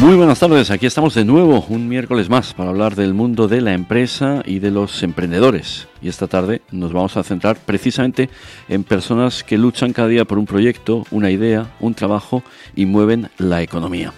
Muy buenas tardes, aquí estamos de nuevo un miércoles más para hablar del mundo de la empresa y de los emprendedores. Y esta tarde nos vamos a centrar precisamente en personas que luchan cada día por un proyecto, una idea, un trabajo y mueven la economía.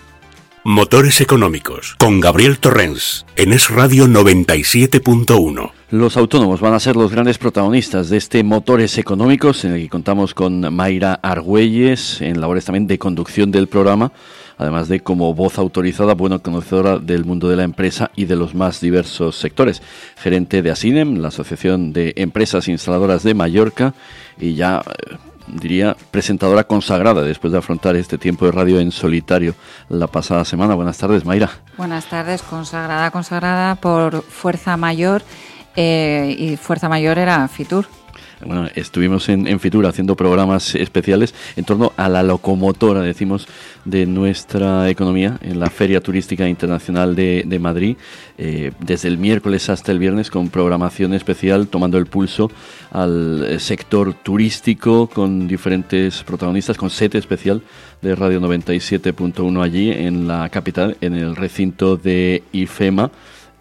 Motores Económicos, con Gabriel Torrens, en Es Radio 97.1. Los autónomos van a ser los grandes protagonistas de este Motores Económicos, en el que contamos con Mayra Argüelles, en labores también de conducción del programa, además de como voz autorizada, buena conocedora del mundo de la empresa y de los más diversos sectores. Gerente de ASINEM, la Asociación de Empresas Instaladoras de Mallorca, y ya eh, diría, presentadora consagrada después de afrontar este tiempo de radio en solitario la pasada semana. Buenas tardes, Mayra. Buenas tardes, consagrada, consagrada por Fuerza Mayor eh, y Fuerza Mayor era Fitur. Bueno, estuvimos en, en, Fitur haciendo programas especiales en torno a la locomotora, decimos, de nuestra economía en la Feria Turística Internacional de, de Madrid, eh, desde el miércoles hasta el viernes con programación especial, tomando el pulso al sector turístico con diferentes protagonistas, con set especial de Radio 97.1 allí en la capital, en el recinto de IFEMA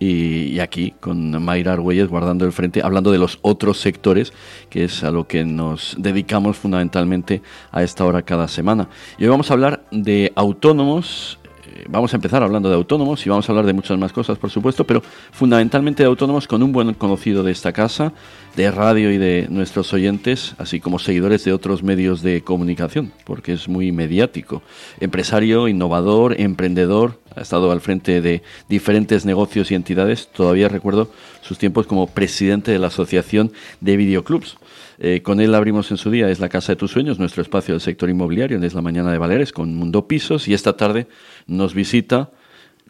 y, aquí con Mayra Argüelles guardando el frente, hablando de los otros sectores, que es a lo que nos dedicamos fundamentalmente a esta hora cada semana. Y hoy vamos a hablar de autónomos eh, vamos a empezar hablando de autónomos y vamos a hablar de muchas más cosas, por supuesto, pero fundamentalmente de autónomos con un buen conocido de esta casa, de radio y de nuestros oyentes, así como seguidores de otros medios de comunicación, porque es muy mediático. Empresario, innovador, emprendedor, ha estado al frente de diferentes negocios y entidades. Todavía recuerdo sus tiempos como presidente de la Asociación de Videoclubs. Eh, con él abrimos en su día Es la Casa de tus Sueños, nuestro espacio del sector inmobiliario, Es la Mañana de Valeres, con Mundo Pisos, y esta tarde nos visita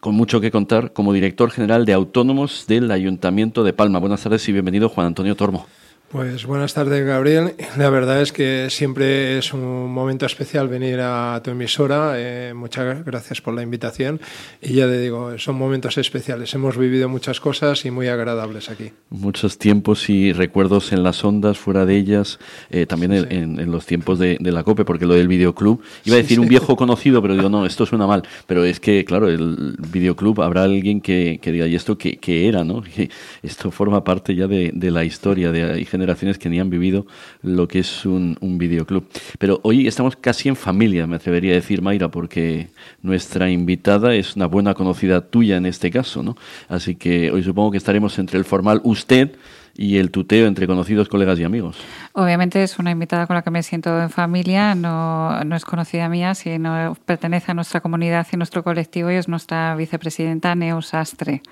con mucho que contar como director general de autónomos del Ayuntamiento de Palma. Buenas tardes y bienvenido Juan Antonio Tormo. Pues buenas tardes, Gabriel. La verdad es que siempre es un momento especial venir a tu emisora. Eh, muchas gracias por la invitación. Y ya te digo, son momentos especiales. Hemos vivido muchas cosas y muy agradables aquí. Muchos tiempos y recuerdos en las ondas, fuera de ellas, eh, también en, los tiempos de, la COPE, porque lo del videoclub, iba a decir un viejo conocido, pero digo, no, esto suena mal. Pero es que, claro, el videoclub, habrá alguien que, diga, ¿y esto qué, era? no Esto forma parte ya de, la historia de generaciones que ni han vivido lo que es un, videoclub. Pero hoy estamos casi en familia, me atrevería a decir, Mayra, porque nuestra invitada es una buena conocida tuya en este caso, ¿no? Así que hoy supongo que estaremos entre el formal usted y el tuteo entre conocidos, colegas y amigos. Obviamente es una invitada con la que me siento en familia, no, es conocida mía, sino pertenece a nuestra comunidad y nuestro colectivo y es nuestra vicepresidenta Neus Astre.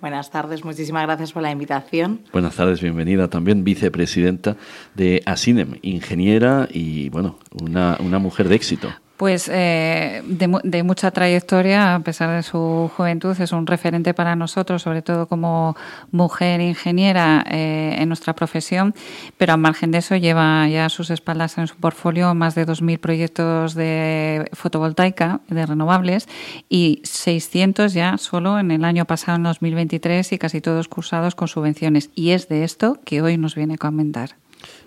Buenas tardes, muchísimas gracias por la invitación. Buenas tardes, bienvenida también, vicepresidenta de Asinem, ingeniera y, bueno, una, una mujer de éxito. Pues eh, de, mucha trayectoria, a pesar de su juventud, es un referente para nosotros, sobre todo como mujer ingeniera eh, en nuestra profesión, pero al margen de eso lleva ya a sus espaldas en su portfolio más de 2.000 proyectos de fotovoltaica, de renovables, y 600 ya solo en el año pasado, en 2023, y casi todos cursados con subvenciones. Y es de esto que hoy nos viene a comentar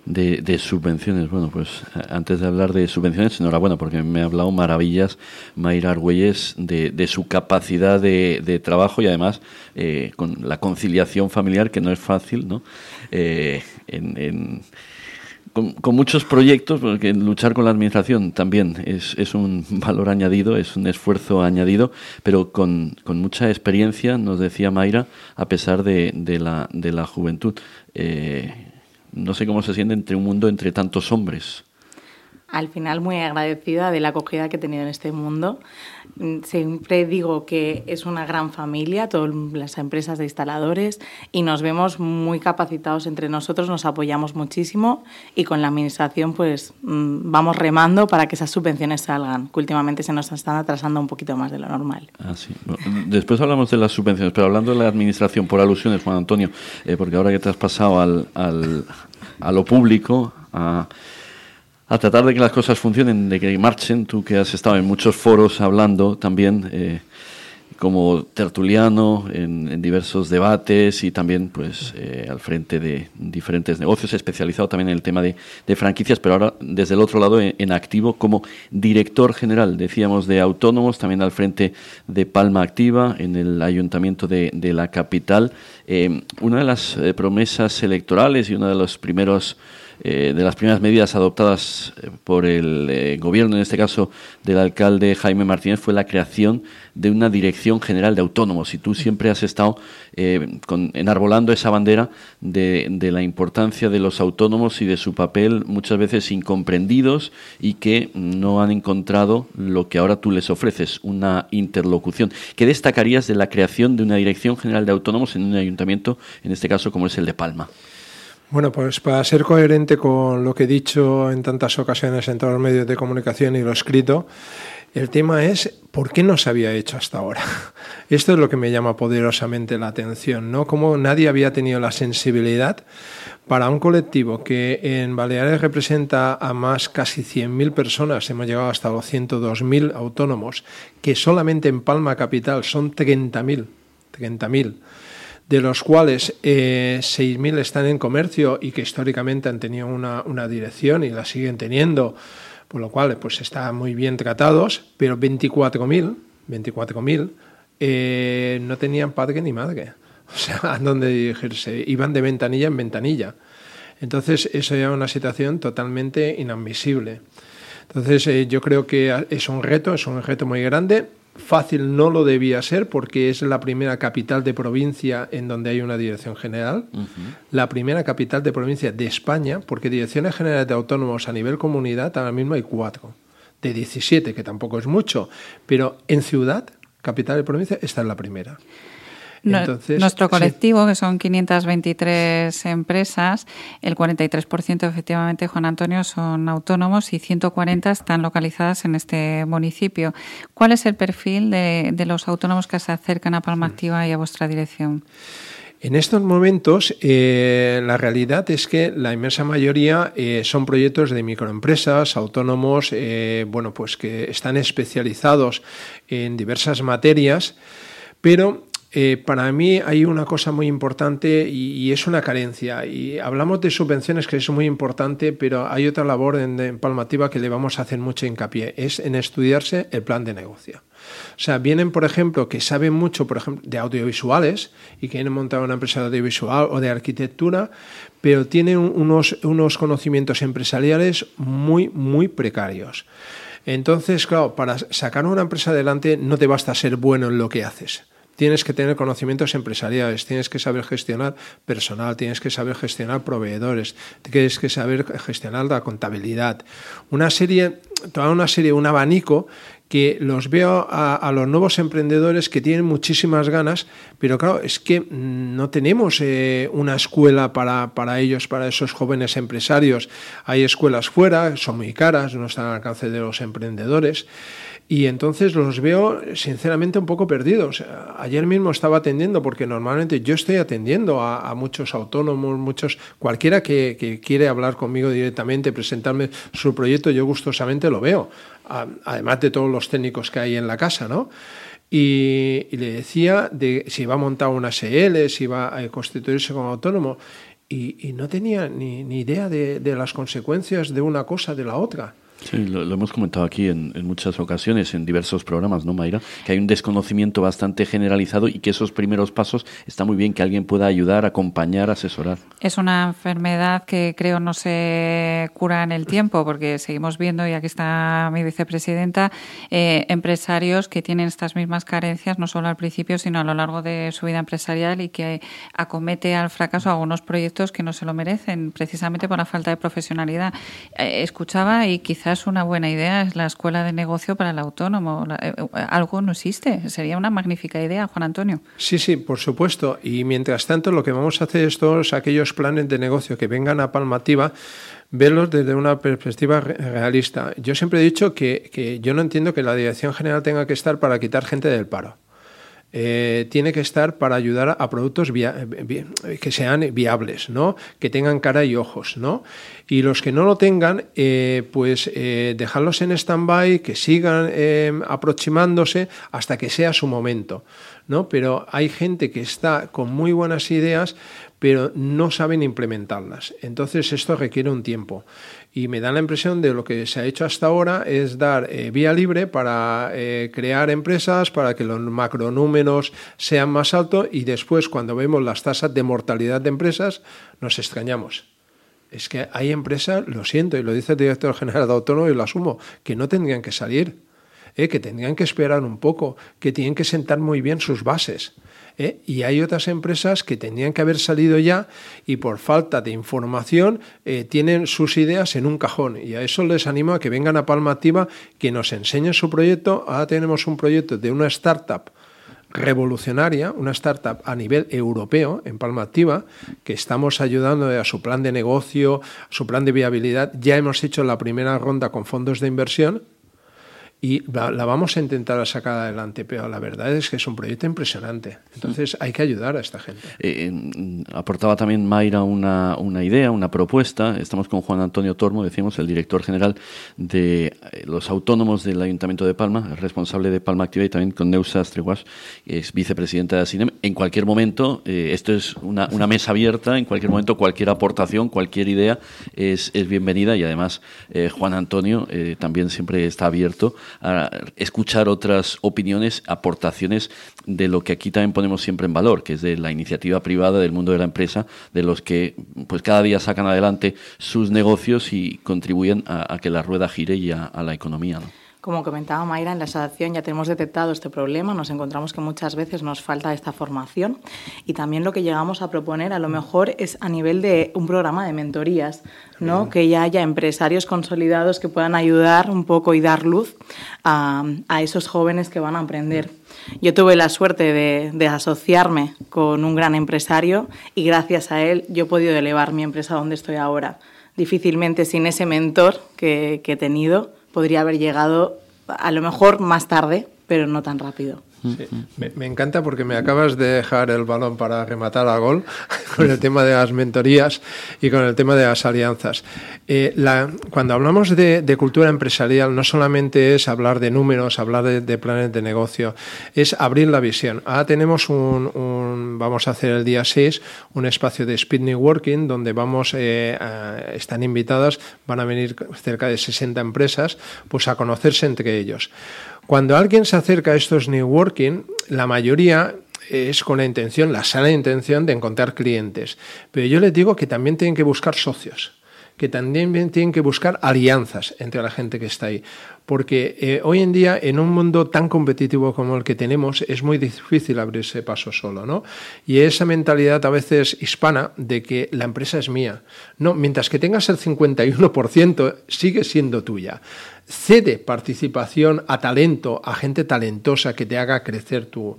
de, subvenciones. Bueno, pues eh, antes de hablar de subvenciones, enhorabuena, porque me ha hablado maravillas Mayra Argüelles de, de su capacidad de, trabajo y además eh, con la conciliación familiar, que no es fácil, ¿no? Eh, con, muchos proyectos, porque luchar con la administración también es, es, un valor añadido, es un esfuerzo añadido, pero con, con mucha experiencia, nos decía Mayra, a pesar de, de, la, de la juventud. Eh, no sé cómo se siente entre un mundo entre tantos hombres. Al final muy agradecida de la acogida que he tenido en este mundo. Siempre digo que es una gran familia, todas las empresas de instaladores, y nos vemos muy capacitados entre nosotros, nos apoyamos muchísimo y con la Administración pues mm, vamos remando para que esas subvenciones salgan, que últimamente se nos están atrasando un poquito más de lo normal. Ah, después hablamos de las subvenciones, pero hablando de la Administración, por alusiones, Juan Antonio, eh, porque ahora que te has pasado al, al, a lo público, a a tratar de que las cosas funcionen, de que marchen. Tú que has estado en muchos foros hablando también, eh, como tertuliano en, diversos debates y también pues eh, al frente de diferentes negocios, especializado también en el tema de, franquicias, pero ahora desde el otro lado en, activo como director general, decíamos, de autónomos, también al frente de Palma Activa en el ayuntamiento de, la capital. Eh, una de las promesas electorales y uno de los primeros eh, de las primeras medidas adoptadas eh, por el eh, gobierno, en este caso del alcalde Jaime Martínez, fue la creación de una Dirección General de Autónomos. Y tú siempre has estado enarbolando esa bandera de, de, la importancia de los autónomos y de su papel muchas veces incomprendidos y que no han encontrado lo que ahora tú les ofreces, una interlocución. ¿Qué destacarías de la creación de una Dirección General de Autónomos en un ayuntamiento, en este caso como es el de Palma? Bueno, pues para ser coherente con lo que he dicho en tantas ocasiones en todos los medios de comunicación y lo escrito, el tema es por qué no se había hecho hasta ahora. Esto es lo que me llama poderosamente la atención, ¿no? Como nadie había tenido la sensibilidad para un colectivo que en Baleares representa a más casi 100.000 personas, hemos llegado hasta los 102.000 autónomos, que solamente en Palma Capital son 30.000, 30.000 de los cuales eh, 6.000 están en comercio y que históricamente han tenido una, dirección y la siguen teniendo, por lo cual pues están muy bien tratados, pero 24.000 24.000 eh, no tenían padre ni madre. O sea, a dónde dirigirse. Iban de ventanilla en ventanilla. Entonces, eso era una situación totalmente inadmisible. Entonces, eh, yo creo que es un reto, es un reto muy grande Fácil no lo debía ser porque es la primera capital de provincia en donde hay una dirección general, la primera capital de provincia de España, porque direcciones generales de autónomos a nivel comunidad ahora mismo hay cuatro, de 17, que tampoco es mucho, pero en ciudad, capital de provincia, esta es la primera. Nuestro colectivo, que son 523 empresas, el 43% efectivamente, Juan Antonio, son autónomos y 140 están localizadas en este municipio. ¿Cuál es el perfil de, los autónomos que se acercan a Palma Activa y a vuestra dirección? En estos momentos, eh, la realidad es que la inmensa mayoría eh, son proyectos de microempresas, autónomos, eh, bueno, pues que están especializados en diversas materias, pero eh, para mí hay una cosa muy importante y, es una carencia. Y hablamos de subvenciones, que es muy importante, pero hay otra labor en, Palmativa que le vamos a hacer mucho hincapié, es en estudiarse el plan de negocio. O sea, vienen, por ejemplo, que saben mucho, por ejemplo, de audiovisuales y quieren montar una empresa de audiovisual o de arquitectura, pero tienen unos, unos conocimientos empresariales muy, muy precarios. Entonces, claro, para sacar una empresa adelante no te basta ser bueno en lo que haces tienes que tener conocimientos empresariales, tienes que saber gestionar personal, tienes que saber gestionar proveedores, tienes que saber gestionar la contabilidad. Una serie, toda una serie, un abanico que los veo a, los nuevos emprendedores que tienen muchísimas ganas, pero claro, es que no tenemos eh, una escuela para, para, ellos, para esos jóvenes empresarios. Hay escuelas fuera, son muy caras, no están al alcance de los emprendedores. Y entonces los veo sinceramente un poco perdidos. Ayer mismo estaba atendiendo, porque normalmente yo estoy atendiendo a, muchos autónomos, muchos, cualquiera que, quiere hablar conmigo directamente, presentarme su proyecto, yo gustosamente lo veo, además de todos los técnicos que hay en la casa, ¿no? Y, le decía de si iba a montar una SL, si iba a constituirse como autónomo, y, no tenía ni, idea de, de las consecuencias de una cosa de la otra. Sí, lo, hemos comentado aquí en, muchas ocasiones, en diversos programas, ¿no, Mayra? Que hay un desconocimiento bastante generalizado y que esos primeros pasos está muy bien que alguien pueda ayudar, acompañar, asesorar. Es una enfermedad que creo no se cura en el tiempo, porque seguimos viendo, y aquí está mi vicepresidenta, eh, empresarios que tienen estas mismas carencias, no solo al principio, sino a lo largo de su vida empresarial y que acomete al fracaso algunos proyectos que no se lo merecen, precisamente por la falta de profesionalidad. Eh, escuchaba y quizás es una buena idea es la escuela de negocio para el autónomo. Eh, eh, algo no existe. Sería una magnífica idea, Juan Antonio. Sí, sí, por supuesto. Y mientras tanto, lo que vamos a hacer es todos aquellos planes de negocio que vengan a Palmativa verlos desde una perspectiva realista. Yo siempre he dicho que, que yo no entiendo que la dirección general tenga que estar para quitar gente del paro. Eh, tiene que estar para ayudar a productos que sean viables, ¿no? que tengan cara y ojos. ¿no? Y los que no lo tengan, eh, pues eh, dejarlos en stand-by, que sigan aproximándose hasta que sea su momento. ¿no? Pero hay gente que está con muy buenas ideas, pero no saben implementarlas. Entonces esto requiere un tiempo y me da la impresión de lo que se ha hecho hasta ahora es dar eh, vía libre para eh, crear empresas, para que los macronúmeros sean más altos y después cuando vemos las tasas de mortalidad de empresas nos extrañamos. Es que hay empresas, lo siento, y lo dice el director general de Autónomo y lo asumo, que no tendrían que salir, eh, que tendrían que esperar un poco, que tienen que sentar muy bien sus bases. ¿Eh? y hay otras empresas que tenían que haber salido ya y por falta de información eh, tienen sus ideas en un cajón y a eso les animo a que vengan a Palma Activa, que nos enseñen su proyecto. Ahora tenemos un proyecto de una startup revolucionaria, una startup a nivel europeo en Palma Activa, que estamos ayudando a su plan de negocio, su plan de viabilidad. Ya hemos hecho la primera ronda con fondos de inversión y la, vamos a intentar sacar adelante, pero la verdad es que es un proyecto impresionante. Entonces hay que ayudar a esta gente. Eh, aportaba también Mayra una, una, idea, una propuesta. Estamos con Juan Antonio Tormo, decimos, el director general de eh, los autónomos del Ayuntamiento de Palma, responsable de Palma Activa y también con Neusa Streguas, es vicepresidenta de ASINEM. En cualquier momento, eh, esto es una, una, mesa abierta, en cualquier momento cualquier aportación, cualquier idea es, es bienvenida y además Juan Antonio también siempre está abierto a escuchar otras opiniones, aportaciones de lo que aquí también ponemos siempre en valor, que es de la iniciativa privada del mundo de la empresa, de los que pues cada día sacan adelante sus negocios y contribuyen a, que la rueda gire y a, la economía. Como comentaba Mayra, en la asociación ya tenemos detectado este problema, nos encontramos que muchas veces nos falta esta formación y también lo que llegamos a proponer a lo mejor es a nivel de un programa de mentorías, ¿no? que ya haya empresarios consolidados que puedan ayudar un poco y dar luz a, esos jóvenes que van a emprender. Yo tuve la suerte de, asociarme con un gran empresario y gracias a él yo he podido elevar mi empresa donde estoy ahora. Difícilmente sin ese mentor que he tenido podría haber llegado a lo mejor más tarde, pero no tan rápido. Me, encanta porque me acabas de dejar el balón para rematar a gol con el tema de las mentorías y con el tema de las alianzas. Eh, cuando hablamos de, cultura empresarial, no solamente es hablar de números, hablar de, planes de negocio, es abrir la visión. Ahora tenemos un, vamos a hacer el día 6, un espacio de Speed Networking donde vamos, eh, están invitadas, van a venir cerca de 60 empresas, pues a conocerse entre ellos. Cuando alguien se acerca a estos New Working, la mayoría es con la intención, la sana intención de encontrar clientes. Pero yo les digo que también tienen que buscar socios, que también tienen que buscar alianzas entre la gente que está ahí. Porque eh, hoy en día, en un mundo tan competitivo como el que tenemos, es muy difícil abrirse paso solo, ¿no? Y esa mentalidad a veces hispana de que la empresa es mía. No, mientras que tengas el 51%, sigue siendo tuya cede participación a talento, a gente talentosa que te haga crecer tu,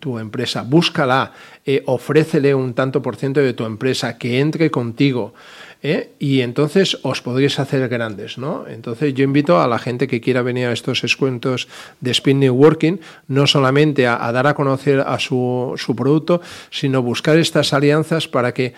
tu, empresa. Búscala, eh, ofrécele un tanto por ciento de tu empresa, que entre contigo. ¿eh? Y entonces os podréis hacer grandes, ¿no? Entonces yo invito a la gente que quiera venir a estos descuentos de Spin New Working, no solamente a, a dar a conocer a su, su producto, sino buscar estas alianzas para que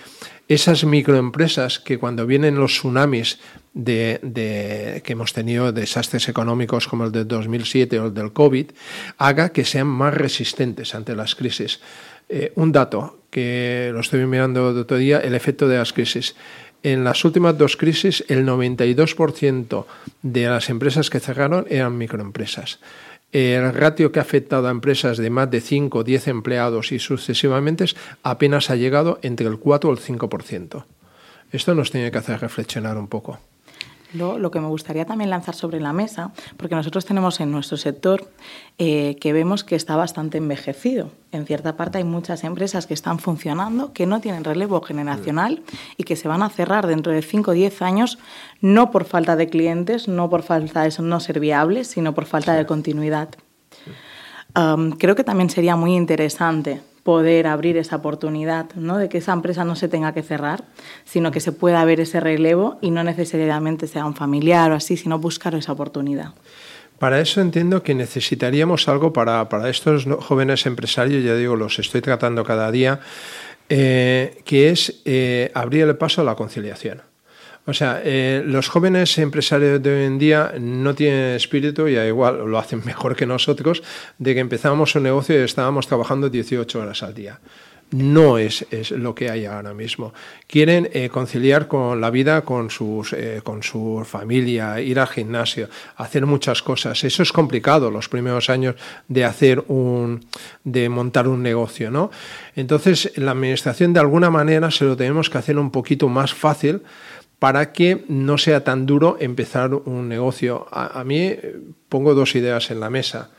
esas microempresas que cuando vienen los tsunamis de, que hemos tenido desastres económicos como el del 2007 o el del COVID, haga que sean más resistentes ante las crisis. Eh, un dato que lo estoy mirando de otro día, el efecto de las crisis. En las últimas dos crisis, el 92% de las empresas que cerraron eran microempresas. El ratio que ha afectado a empresas de más de 5 o 10 empleados y sucesivamente apenas ha llegado entre el 4 o el 5%. Esto nos tiene que hacer reflexionar un poco. Lo, que me gustaría también lanzar sobre la mesa, porque nosotros tenemos en nuestro sector eh, que vemos que está bastante envejecido. En cierta parte hay muchas empresas que están funcionando, que no tienen relevo generacional y que se van a cerrar dentro de 5 o 10 años, no por falta de clientes, no por falta de no ser viables, sino por falta de continuidad. creo que también sería muy interesante poder abrir esa oportunidad, ¿no? de que esa empresa no se tenga que cerrar, sino que se pueda ver ese relevo y no necesariamente sea un familiar o así, sino buscar esa oportunidad. Para eso entiendo que necesitaríamos algo para, para estos jóvenes empresarios, ya digo, los estoy tratando cada día, eh, que es eh, abrir el paso a la conciliación. O sea, eh, los jóvenes empresarios de hoy en día no tienen espíritu, y igual lo hacen mejor que nosotros, de que empezamos un negocio y estábamos trabajando 18 horas al día no es, lo que hay ahora mismo. Quieren eh, conciliar con la vida con, sus, eh, con su familia, ir al gimnasio, hacer muchas cosas. Eso es complicado los primeros años de hacer un, de montar un negocio, ¿no? Entonces, la administración de alguna manera se lo tenemos que hacer un poquito más fácil para que no sea tan duro empezar un negocio. a mí eh, pongo dos ideas en la mesa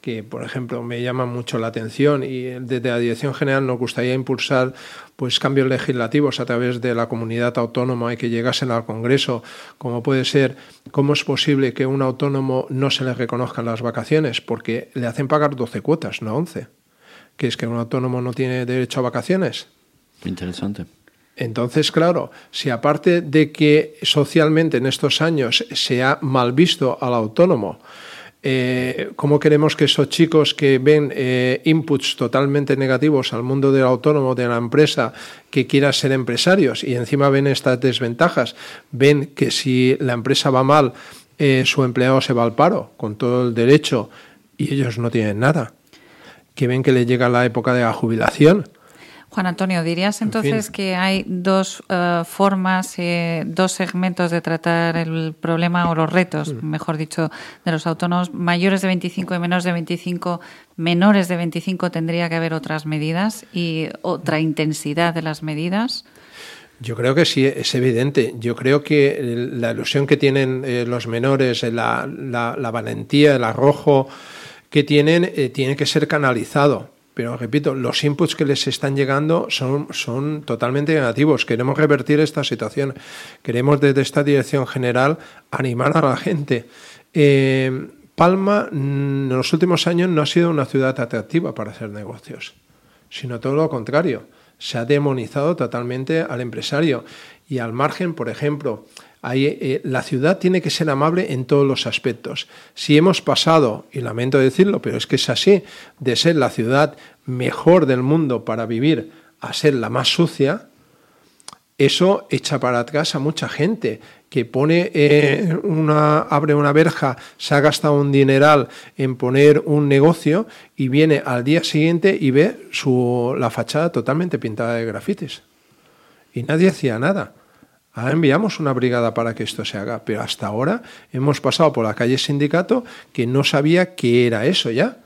que, por ejemplo, me llaman mucho la atención y desde la Dirección General nos gustaría impulsar pues, cambios legislativos a través de la comunidad autónoma y que llegasen al Congreso, como puede ser cómo es posible que un autónomo no se le reconozcan las vacaciones, porque le hacen pagar 12 cuotas, no 11. ¿Que es que un autónomo no tiene derecho a vacaciones? Interesante. Entonces, claro, si aparte de que socialmente en estos años se ha mal visto al autónomo, eh, cómo queremos que esos chicos que ven eh, inputs totalmente negativos al mundo del autónomo, de la empresa, que quiera ser empresarios y encima ven estas desventajas, ven que si la empresa va mal, eh, su empleado se va al paro con todo el derecho y ellos no tienen nada, que ven que le llega la época de la jubilación Juan Antonio, ¿dirías entonces que hay dos uh, formas, eh, dos segmentos de tratar el problema o los retos, mm. mejor dicho, de los autónomos mayores de 25 y menores de 25? Menores de 25 tendría que haber otras medidas y otra intensidad de las medidas. Yo creo que sí, es evidente. Yo creo que la ilusión que tienen eh, los menores, la, la, la, valentía, el arrojo que tienen, eh, tiene que ser canalizado pero repito, los inputs que les están llegando son, son totalmente negativos. Queremos revertir esta situación. Queremos desde esta dirección general animar a la gente. Eh, Palma mm, en los últimos años no ha sido una ciudad atractiva para hacer negocios, sino todo lo contrario. Se ha demonizado totalmente al empresario y al margen, por ejemplo, eh, la ciudad tiene que ser amable en todos los aspectos. Si hemos pasado, y lamento decirlo, pero es que es así, de ser la ciudad mejor del mundo para vivir a ser la más sucia, eso echa para atrás a mucha gente que pone eh, una abre una verja, se ha gastado un dineral en poner un negocio y viene al día siguiente y ve su, la fachada totalmente pintada de grafitis. Y nadie hacía nada. Ahora enviamos una brigada para que esto se haga, pero hasta ahora hemos pasado por la calle Sindicato que no sabía qué era eso ya.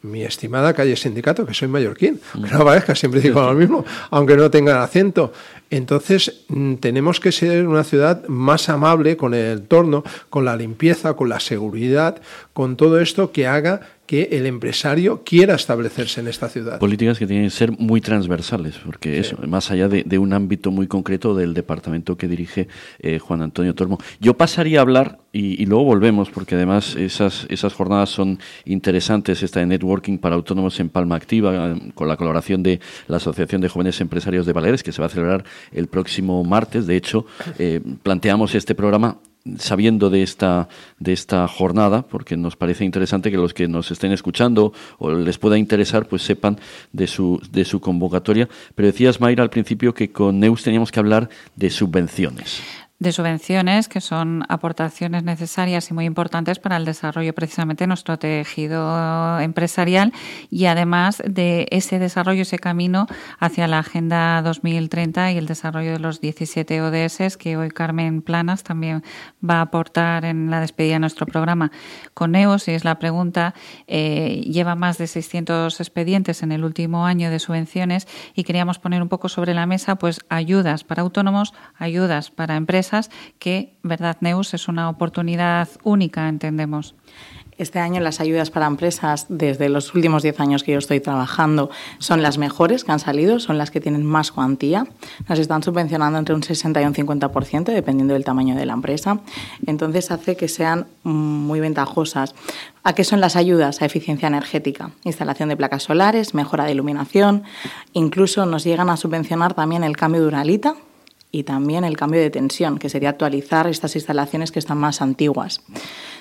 Mi estimada calle Sindicato, que soy mallorquín, mm. no siempre digo lo mismo, aunque no tenga acento. Entonces, mm, tenemos que ser una ciudad más amable con el entorno, con la limpieza, con la seguridad, con todo esto que haga que el empresario quiera establecerse en esta ciudad. Políticas que tienen que ser muy transversales, porque eso, más allá de, un ámbito muy concreto del departamento que dirige eh, Juan Antonio Tormo. Yo pasaría a hablar, y, luego volvemos, porque además esas, esas jornadas son interesantes, esta de networking para autónomos en Palma Activa, con la colaboración de la Asociación de Jóvenes Empresarios de Baleares, que se va a celebrar el próximo martes. De hecho, eh, planteamos este programa sabiendo de esta, de esta jornada, porque nos parece interesante que los que nos estén escuchando o les pueda interesar, pues sepan de su, de su convocatoria. Pero decías, Mayra, al principio que con Neus teníamos que hablar de subvenciones de subvenciones, que son aportaciones necesarias y muy importantes para el desarrollo precisamente de nuestro tejido empresarial y además de ese desarrollo, ese camino hacia la Agenda 2030 y el desarrollo de los 17 ODS que hoy Carmen Planas también va a aportar en la despedida de nuestro programa. Con EOS, y es la pregunta, eh, lleva más de 600 expedientes en el último año de subvenciones y queríamos poner un poco sobre la mesa pues ayudas para autónomos, ayudas para empresas que, ¿verdad, Neus? Es una oportunidad única, entendemos. Este año las ayudas para empresas, desde los últimos 10 años que yo estoy trabajando, son las mejores que han salido, son las que tienen más cuantía. Nos están subvencionando entre un 60 y un 50%, dependiendo del tamaño de la empresa. Entonces hace que sean muy ventajosas. ¿A qué son las ayudas? A eficiencia energética, instalación de placas solares, mejora de iluminación. Incluso nos llegan a subvencionar también el cambio de uralita, y también el cambio de tensión, que sería actualizar estas instalaciones que están más antiguas.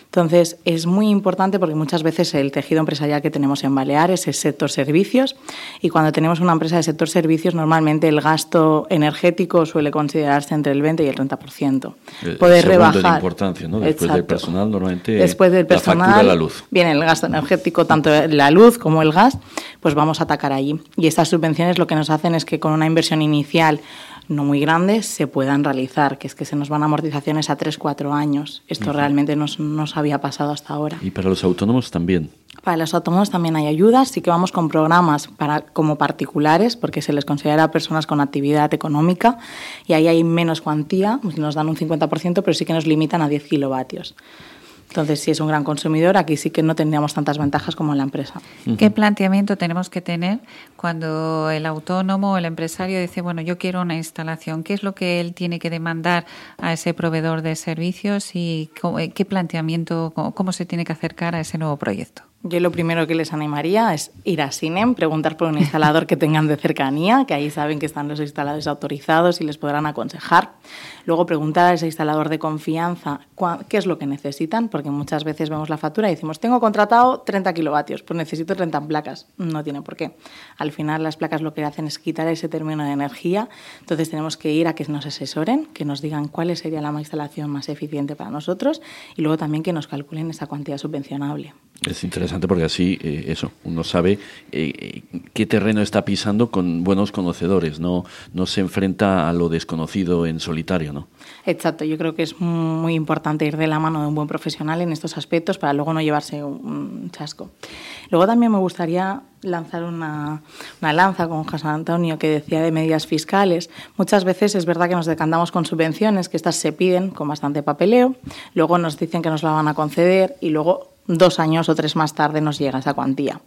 Entonces, es muy importante porque muchas veces el tejido empresarial que tenemos en Baleares es sector servicios y cuando tenemos una empresa de sector servicios, normalmente el gasto energético suele considerarse entre el 20 y el 30%. El Poder en rebajar. importancia, ¿no? Después del Exacto. personal, normalmente Después del la factura personal, de la luz. viene el gasto energético, tanto la luz como el gas, pues vamos a atacar allí. Y estas subvenciones lo que nos hacen es que con una inversión inicial no muy grande se puedan realizar, que es que se nos van amortizaciones a 3-4 años. Esto realmente no s- nos había pasado hasta ahora. Y para los autónomos también. Para los autónomos también hay ayudas, sí que vamos con programas para, como particulares, porque se les considera personas con actividad económica y ahí hay menos cuantía, nos dan un 50%, pero sí que nos limitan a 10 kilovatios. Entonces, si es un gran consumidor, aquí sí que no tendríamos tantas ventajas como en la empresa. ¿Qué planteamiento tenemos que tener cuando el autónomo o el empresario dice, bueno, yo quiero una instalación? ¿Qué es lo que él tiene que demandar a ese proveedor de servicios y eh, qué planteamiento, cómo- cómo se tiene que acercar a ese nuevo proyecto? Yo lo primero que les animaría es ir a Sinem, preguntar por un instalador que tengan de cercanía, que ahí saben que están los instaladores autorizados y les podrán aconsejar. Luego preguntar a ese instalador de confianza qué es lo que necesitan, porque muchas veces vemos la factura y decimos, tengo contratado 30 kilovatios, pues necesito 30 placas. No tiene por qué. Al final las placas lo que hacen es quitar ese término de energía, entonces tenemos que ir a que nos asesoren, que nos digan cuál sería la instalación más eficiente para nosotros y luego también que nos calculen esa cuantía subvencionable. Es interesante porque así, eh, eso, uno sabe eh, eh, qué terreno está pisando con buenos conocedores, no, no se enfrenta a lo desconocido en solitario, ¿no? Exacto, yo creo que es muy importante ir de la mano de un buen profesional en estos aspectos para luego no llevarse un chasco. Luego también me gustaría lanzar una, una lanza con José Antonio que decía de medidas fiscales. Muchas veces es verdad que nos decantamos con subvenciones, que estas se piden con bastante papeleo, luego nos dicen que nos la van a conceder y luego dos años o tres más tarde nos llega esa cuantía.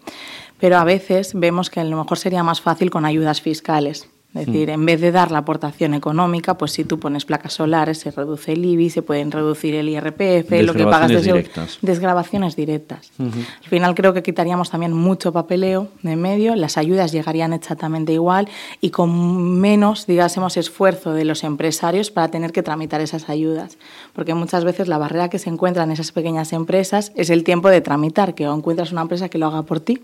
Pero a veces vemos que a lo mejor sería más fácil con ayudas fiscales. Es decir, en vez de dar la aportación económica, pues si tú pones placas solares, se reduce el IBI, se pueden reducir el IRPF, lo que pagas de Desgravaciones seg- directas. Desgravaciones directas. Al final creo que quitaríamos también mucho papeleo de medio, las ayudas llegarían exactamente igual y con menos, digásemos, esfuerzo de los empresarios para tener que tramitar esas ayudas. Porque muchas veces la barrera que se encuentra en esas pequeñas empresas es el tiempo de tramitar, que o encuentras una empresa que lo haga por ti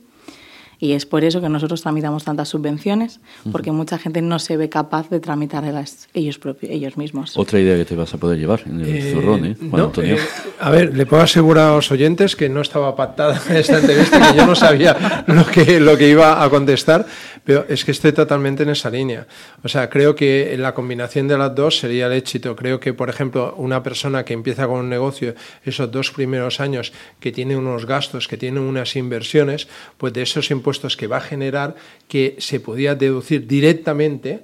y es por eso que nosotros tramitamos tantas subvenciones, porque mucha gente no se ve capaz de tramitarlas ellos, propios, ellos mismos. Otra idea que te vas a poder llevar en el Eh, zurrón, ¿eh, Juan no, Antonio? eh, a ver, le puedo asegurar a los oyentes que no estaba pactada esta entrevista, que yo no sabía lo que, lo que iba a contestar, pero es que estoy totalmente en esa línea. O sea, creo que la combinación de las dos sería el éxito. Creo que, por ejemplo, una persona que empieza con un negocio esos dos primeros años, que tiene unos gastos, que tiene unas inversiones, pues de esos impuestos que va a generar, que se podía deducir directamente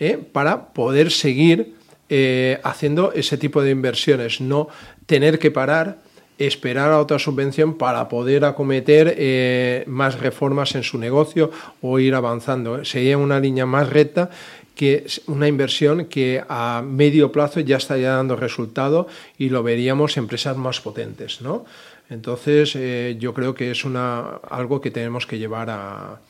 ¿eh? para poder seguir eh, haciendo ese tipo de inversiones, no tener que parar, esperar a otra subvención para poder acometer eh, más reformas en su negocio o ir avanzando. Sería una línea más recta que una inversión que a medio plazo ya estaría dando resultado y lo veríamos empresas más potentes, ¿no? Entonces, eh, yo creo que es una, algo que tenemos que llevar a,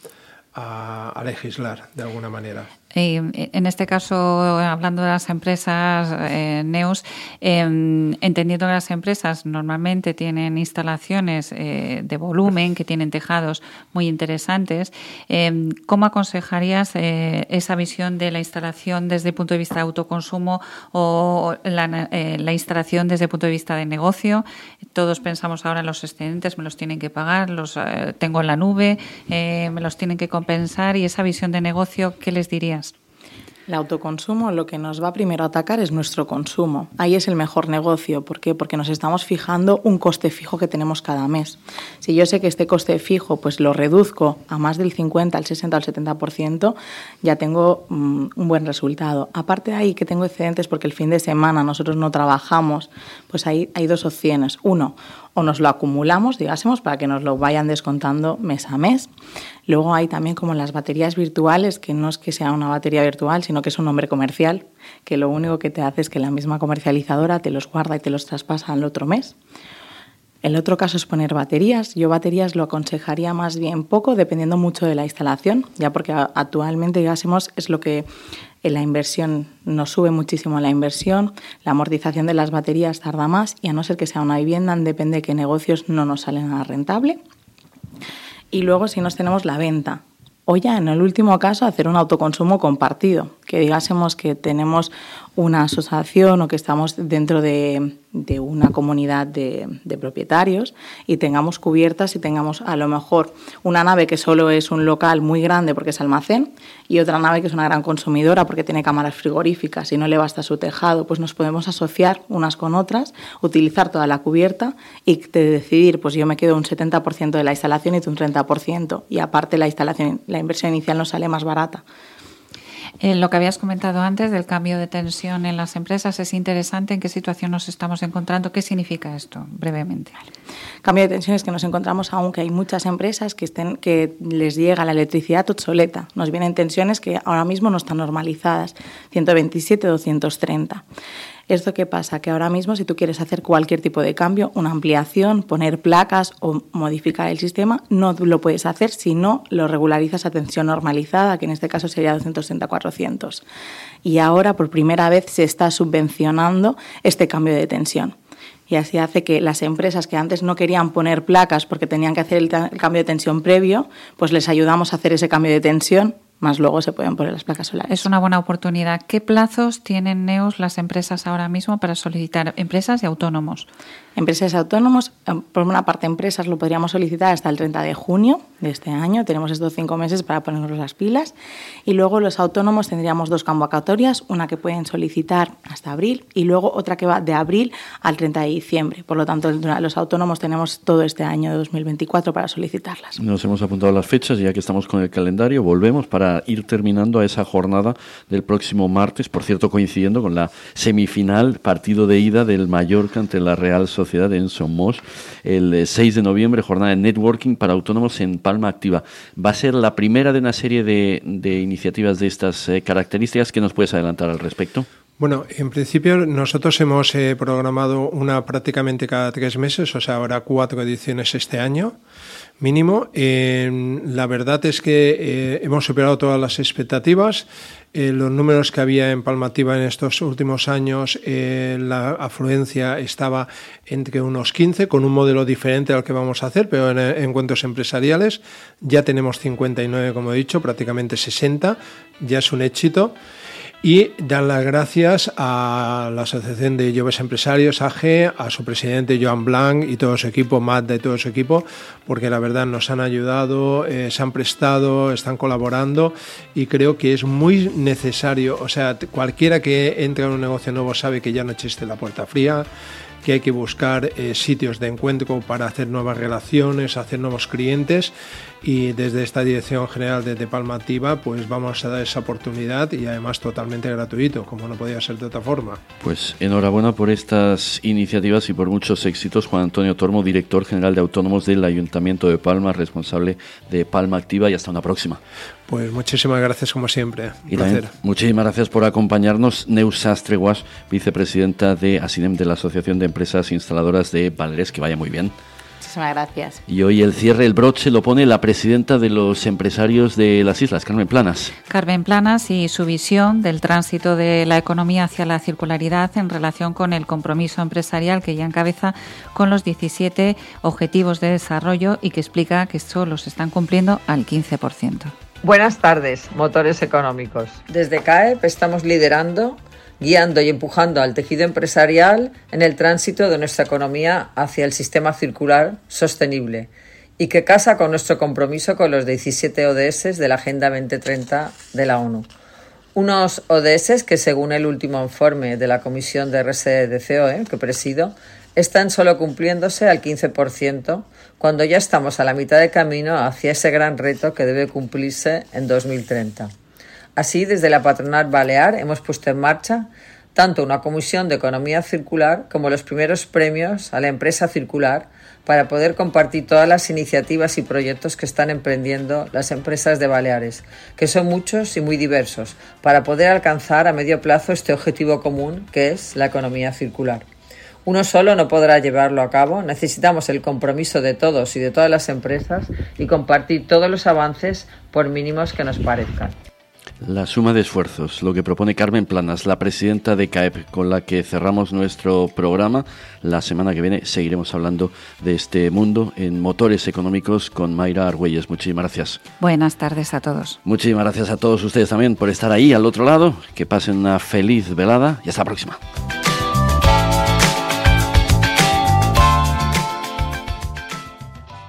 a, a legislar de alguna manera. Y en este caso, hablando de las empresas eh, NEUS, eh, entendiendo que las empresas normalmente tienen instalaciones eh, de volumen, que tienen tejados muy interesantes, eh, ¿cómo aconsejarías eh, esa visión de la instalación desde el punto de vista de autoconsumo o la, eh, la, instalación desde el punto de vista de negocio? Todos pensamos ahora en los excedentes, me los tienen que pagar, los eh, tengo en la nube, eh, me los tienen que compensar y esa visión de negocio, ¿qué les dirías? El autoconsumo lo que nos va primero a atacar es nuestro consumo. Ahí es el mejor negocio. ¿Por qué? Porque nos estamos fijando un coste fijo que tenemos cada mes. Si yo sé que este coste fijo pues lo reduzco a más del 50, al 60 al 70%, ya tengo um, un buen resultado. Aparte de ahí que tengo excedentes porque el fin de semana nosotros no trabajamos, pues ahí hay dos opciones. Uno, o nos lo acumulamos, digásemos, para que nos lo vayan descontando mes a mes. Luego hay también como las baterías virtuales, que no es que sea una batería virtual, sino que es un nombre comercial, que lo único que te hace es que la misma comercializadora te los guarda y te los traspasa al otro mes. El otro caso es poner baterías. Yo baterías lo aconsejaría más bien poco, dependiendo mucho de la instalación, ya porque actualmente, digásemos, es lo que la inversión nos sube muchísimo la inversión, la amortización de las baterías tarda más y a no ser que sea una vivienda, depende de qué negocios no nos sale nada rentable. Y luego si nos tenemos la venta, o ya en el último caso hacer un autoconsumo compartido, que digásemos que tenemos una asociación o que estamos dentro de, una comunidad de, propietarios y tengamos cubiertas y tengamos a lo mejor una nave que solo es un local muy grande porque es almacén y otra nave que es una gran consumidora porque tiene cámaras frigoríficas y no le basta su tejado, pues nos podemos asociar unas con otras, utilizar toda la cubierta y decidir, pues yo me quedo un 70% de la instalación y tú un 30% y aparte la instalación, la inversión inicial nos sale más barata. Eh, lo que habías comentado antes del cambio de tensión en las empresas es interesante. ¿En qué situación nos estamos encontrando? ¿Qué significa esto? Brevemente. Cambio de tensión es que nos encontramos aún que hay muchas empresas que, estén, que les llega la electricidad obsoleta. Nos vienen tensiones que ahora mismo no están normalizadas, 127, 230. ¿Esto qué pasa? Que ahora mismo si tú quieres hacer cualquier tipo de cambio, una ampliación, poner placas o modificar el sistema, no lo puedes hacer si no lo regularizas a tensión normalizada, que en este caso sería 260-400. Y ahora por primera vez se está subvencionando este cambio de tensión. Y así hace que las empresas que antes no querían poner placas porque tenían que hacer el, cambio de tensión previo, pues les ayudamos a hacer ese cambio de tensión más luego se pueden poner las placas solares. Es una buena oportunidad. ¿Qué plazos tienen NEOS las empresas ahora mismo para solicitar empresas y autónomos? Empresas y autónomos, eh, por una parte empresas lo podríamos solicitar hasta el 30 de junio de este año, tenemos estos cinco meses para ponernos las pilas, y luego los autónomos tendríamos dos convocatorias, una que pueden solicitar hasta abril y luego otra que va de abril al 30 de diciembre. Por lo tanto, los autónomos tenemos todo este año de 2024 para solicitarlas. Nos hemos apuntado las fechas, ya que estamos con el calendario, volvemos para ir terminando a esa jornada del próximo martes, por cierto coincidiendo con la semifinal, partido de ida del Mallorca ante la Real Sociedad en Somos el 6 de noviembre, jornada de networking para autónomos en Palma Activa. Va a ser la primera de una serie de, iniciativas de estas eh, características. ¿Qué nos puedes adelantar al respecto? Bueno, en principio nosotros hemos eh, programado una prácticamente cada tres meses, o sea, habrá cuatro ediciones este año mínimo. la verdad es que eh, hemos superado todas las expectativas. Eh, los números que había en Palmativa en estos últimos años, eh, la afluencia estaba entre unos 15, con un modelo diferente al que vamos a hacer, pero en encuentros empresariales ya tenemos 59, como he dicho, prácticamente 60, ya es un éxito y dar las gracias a la Asociación de Jóvenes Empresarios, AG, a su presidente Joan Blanc y todo su equipo, Matt y todo su equipo, porque la verdad nos han ayudado, eh, se han prestado, están colaborando y creo que es muy necesario, o sea, cualquiera que entre en un negocio nuevo sabe que ya no existe la puerta fría, que hay que buscar eh, sitios de encuentro para hacer nuevas relaciones, hacer nuevos clientes y desde esta Dirección General de, de Palma Activa pues vamos a dar esa oportunidad y además totalmente gratuito, como no podía ser de otra forma. Pues enhorabuena por estas iniciativas y por muchos éxitos. Juan Antonio Tormo, director general de Autónomos del Ayuntamiento de Palma, responsable de Palma Activa y hasta una próxima. Pues muchísimas gracias como siempre. y muchísimas gracias por acompañarnos. Neus Astreguas, vicepresidenta de ASINEM de la Asociación de Empresas Instaladoras de Valeres. Que vaya muy bien. Muchísimas gracias. Y hoy el cierre, el broche, lo pone la presidenta de los empresarios de las islas, Carmen Planas. Carmen Planas y su visión del tránsito de la economía hacia la circularidad en relación con el compromiso empresarial que ya encabeza con los 17 objetivos de desarrollo y que explica que solo se están cumpliendo al 15%. Buenas tardes, motores económicos. Desde CAEP estamos liderando, guiando y empujando al tejido empresarial en el tránsito de nuestra economía hacia el sistema circular sostenible y que casa con nuestro compromiso con los 17 ODS de la Agenda 2030 de la ONU. Unos ODS que, según el último informe de la Comisión de RSDCOE que presido, están solo cumpliéndose al 15%, cuando ya estamos a la mitad de camino hacia ese gran reto que debe cumplirse en 2030. Así, desde la patronal balear hemos puesto en marcha tanto una comisión de economía circular como los primeros premios a la empresa circular para poder compartir todas las iniciativas y proyectos que están emprendiendo las empresas de Baleares, que son muchos y muy diversos, para poder alcanzar a medio plazo este objetivo común que es la economía circular. Uno solo no podrá llevarlo a cabo. Necesitamos el compromiso de todos y de todas las empresas y compartir todos los avances por mínimos que nos parezcan. La suma de esfuerzos, lo que propone Carmen Planas, la presidenta de CAEP, con la que cerramos nuestro programa. La semana que viene seguiremos hablando de este mundo en motores económicos con Mayra Argüelles. Muchísimas gracias. Buenas tardes a todos. Muchísimas gracias a todos ustedes también por estar ahí al otro lado. Que pasen una feliz velada y hasta la próxima.